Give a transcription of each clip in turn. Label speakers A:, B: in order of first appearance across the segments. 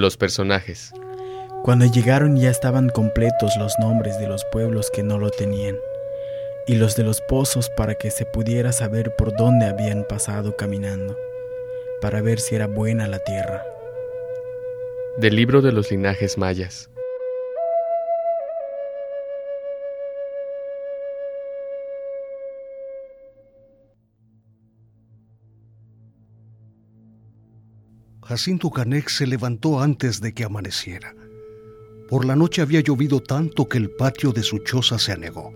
A: Los personajes.
B: Cuando llegaron ya estaban completos los nombres de los pueblos que no lo tenían y los de los pozos para que se pudiera saber por dónde habían pasado caminando, para ver si era buena la tierra.
A: Del libro de los linajes mayas.
C: Jacinto Canek se levantó antes de que amaneciera. Por la noche había llovido tanto que el patio de su choza se anegó.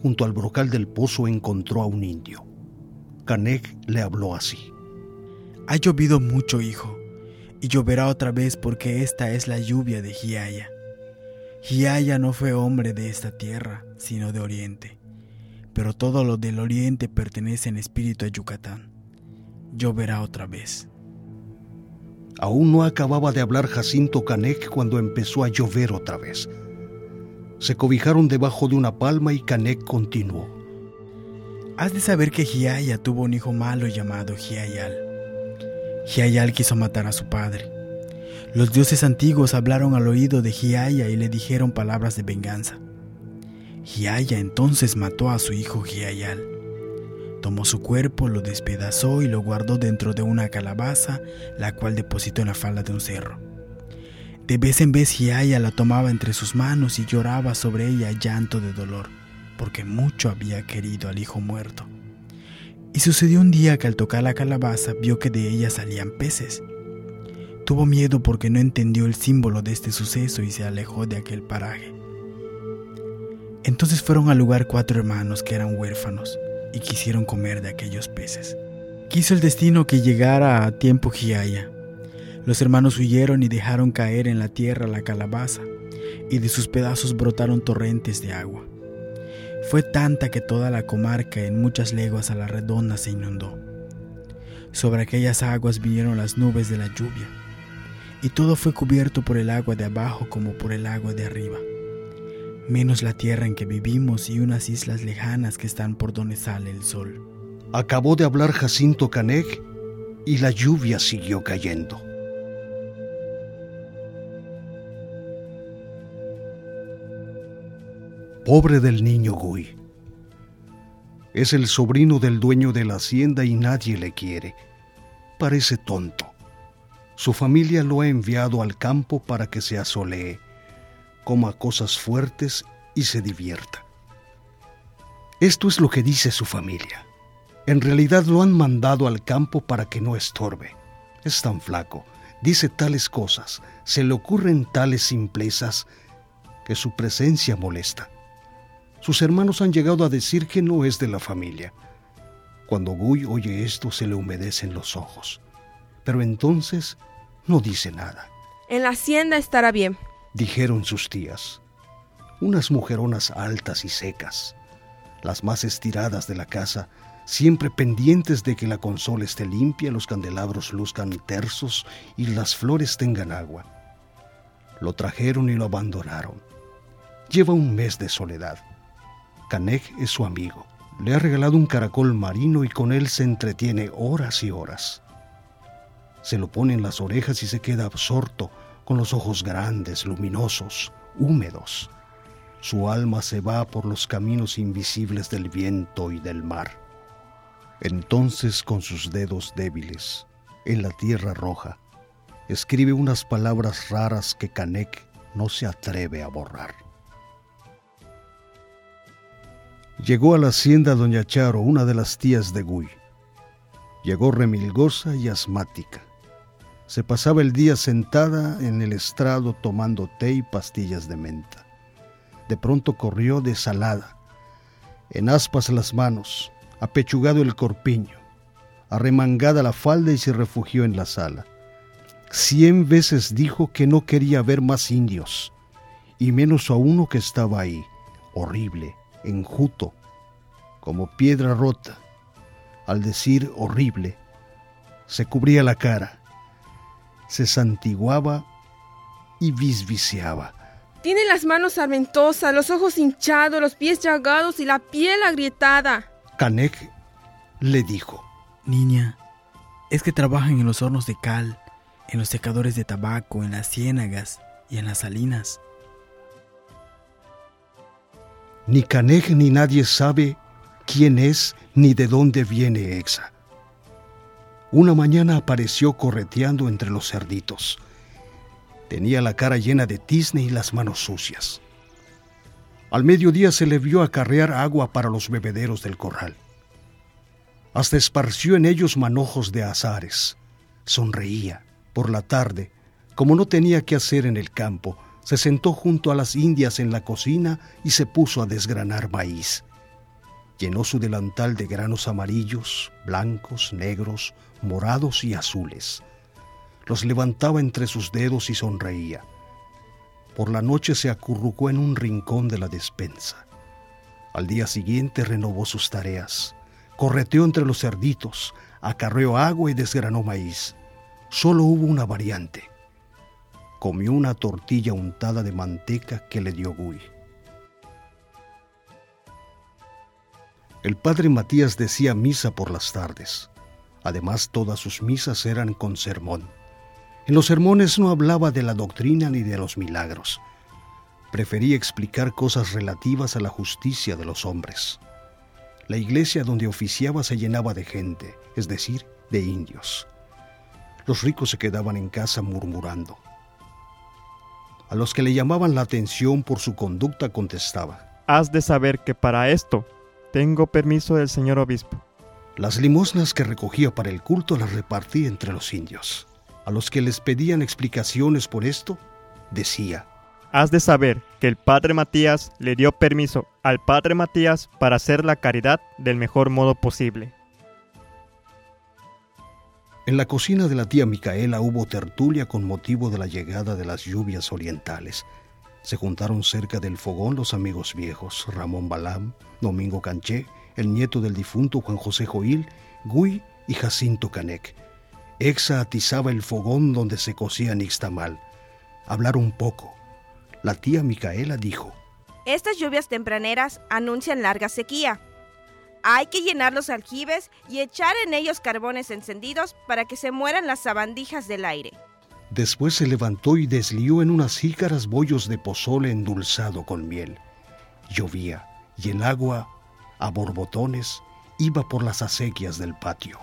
C: Junto al brocal del pozo encontró a un indio. Canek le habló así.
B: Ha llovido mucho, hijo, y lloverá otra vez porque esta es la lluvia de Giaya. Giaya no fue hombre de esta tierra, sino de Oriente, pero todo lo del Oriente pertenece en espíritu a Yucatán. Lloverá otra vez.
C: Aún no acababa de hablar Jacinto Canek cuando empezó a llover otra vez. Se cobijaron debajo de una palma y Canek continuó.
B: Has de saber que Giaya tuvo un hijo malo llamado Giayal. Giayal quiso matar a su padre. Los dioses antiguos hablaron al oído de Giaya y le dijeron palabras de venganza. Giaya entonces mató a su hijo Giayal. Tomó su cuerpo, lo despedazó y lo guardó dentro de una calabaza, la cual depositó en la falda de un cerro. De vez en vez Giaya la tomaba entre sus manos y lloraba sobre ella llanto de dolor, porque mucho había querido al hijo muerto. Y sucedió un día que al tocar la calabaza vio que de ella salían peces. Tuvo miedo porque no entendió el símbolo de este suceso y se alejó de aquel paraje. Entonces fueron al lugar cuatro hermanos que eran huérfanos y quisieron comer de aquellos peces. Quiso el destino que llegara a tiempo Giaya. Los hermanos huyeron y dejaron caer en la tierra la calabaza, y de sus pedazos brotaron torrentes de agua. Fue tanta que toda la comarca en muchas leguas a la redonda se inundó. Sobre aquellas aguas vinieron las nubes de la lluvia, y todo fue cubierto por el agua de abajo como por el agua de arriba menos la tierra en que vivimos y unas islas lejanas que están por donde sale el sol.
C: Acabó de hablar Jacinto Canek y la lluvia siguió cayendo. Pobre del niño Gui. Es el sobrino del dueño de la hacienda y nadie le quiere. Parece tonto. Su familia lo ha enviado al campo para que se asolee coma cosas fuertes y se divierta. Esto es lo que dice su familia. En realidad lo han mandado al campo para que no estorbe. Es tan flaco, dice tales cosas, se le ocurren tales simplezas que su presencia molesta. Sus hermanos han llegado a decir que no es de la familia. Cuando Guy oye esto se le humedecen los ojos, pero entonces no dice nada.
D: En la hacienda estará bien,
C: dijeron sus tías. Unas mujeronas altas y secas, las más estiradas de la casa, siempre pendientes de que la consola esté limpia, los candelabros luzcan tersos y las flores tengan agua. Lo trajeron y lo abandonaron. Lleva un mes de soledad. Canek es su amigo. Le ha regalado un caracol marino y con él se entretiene horas y horas. Se lo pone en las orejas y se queda absorto con los ojos grandes, luminosos, húmedos. Su alma se va por los caminos invisibles del viento y del mar. Entonces con sus dedos débiles, en la tierra roja, escribe unas palabras raras que Canek no se atreve a borrar. Llegó a la hacienda doña Charo, una de las tías de Guy. Llegó remilgosa y asmática se pasaba el día sentada en el estrado tomando té y pastillas de menta. De pronto corrió desalada, en aspas las manos, apechugado el corpiño, arremangada la falda y se refugió en la sala. Cien veces dijo que no quería ver más indios, y menos a uno que estaba ahí, horrible, enjuto, como piedra rota. Al decir horrible, se cubría la cara se santiguaba y bisbiciaba.
D: Tiene las manos armentosas, los ojos hinchados, los pies llagados y la piel agrietada.
C: Canek le dijo:
B: Niña, es que trabajan en los hornos de cal en los secadores de tabaco, en las ciénagas y en las salinas.
C: Ni Canej ni nadie sabe quién es ni de dónde viene Exa. Una mañana apareció correteando entre los cerditos. Tenía la cara llena de tizne y las manos sucias. Al mediodía se le vio acarrear agua para los bebederos del corral. Hasta esparció en ellos manojos de azares. Sonreía. Por la tarde, como no tenía qué hacer en el campo, se sentó junto a las indias en la cocina y se puso a desgranar maíz. Llenó su delantal de granos amarillos, blancos, negros, morados y azules. Los levantaba entre sus dedos y sonreía. Por la noche se acurrucó en un rincón de la despensa. Al día siguiente renovó sus tareas. Correteó entre los cerditos, acarreó agua y desgranó maíz. Solo hubo una variante. Comió una tortilla untada de manteca que le dio Gui. El padre Matías decía misa por las tardes. Además, todas sus misas eran con sermón. En los sermones no hablaba de la doctrina ni de los milagros. Prefería explicar cosas relativas a la justicia de los hombres. La iglesia donde oficiaba se llenaba de gente, es decir, de indios. Los ricos se quedaban en casa murmurando. A los que le llamaban la atención por su conducta contestaba.
E: Has de saber que para esto tengo permiso del señor obispo.
C: Las limosnas que recogía para el culto las repartía entre los indios. A los que les pedían explicaciones por esto, decía.
E: Has de saber que el padre Matías le dio permiso al padre Matías para hacer la caridad del mejor modo posible.
C: En la cocina de la tía Micaela hubo tertulia con motivo de la llegada de las lluvias orientales. Se juntaron cerca del fogón los amigos viejos, Ramón Balam, Domingo Canché, el nieto del difunto Juan José Joil, Gui y Jacinto Canec. Exa atizaba el fogón donde se cocía nixtamal. Hablaron poco. La tía Micaela dijo,
F: Estas lluvias tempraneras anuncian larga sequía. Hay que llenar los aljibes y echar en ellos carbones encendidos para que se mueran las sabandijas del aire.
C: Después se levantó y deslió en unas jícaras bollos de pozole endulzado con miel. Llovía y el agua, a borbotones, iba por las acequias del patio.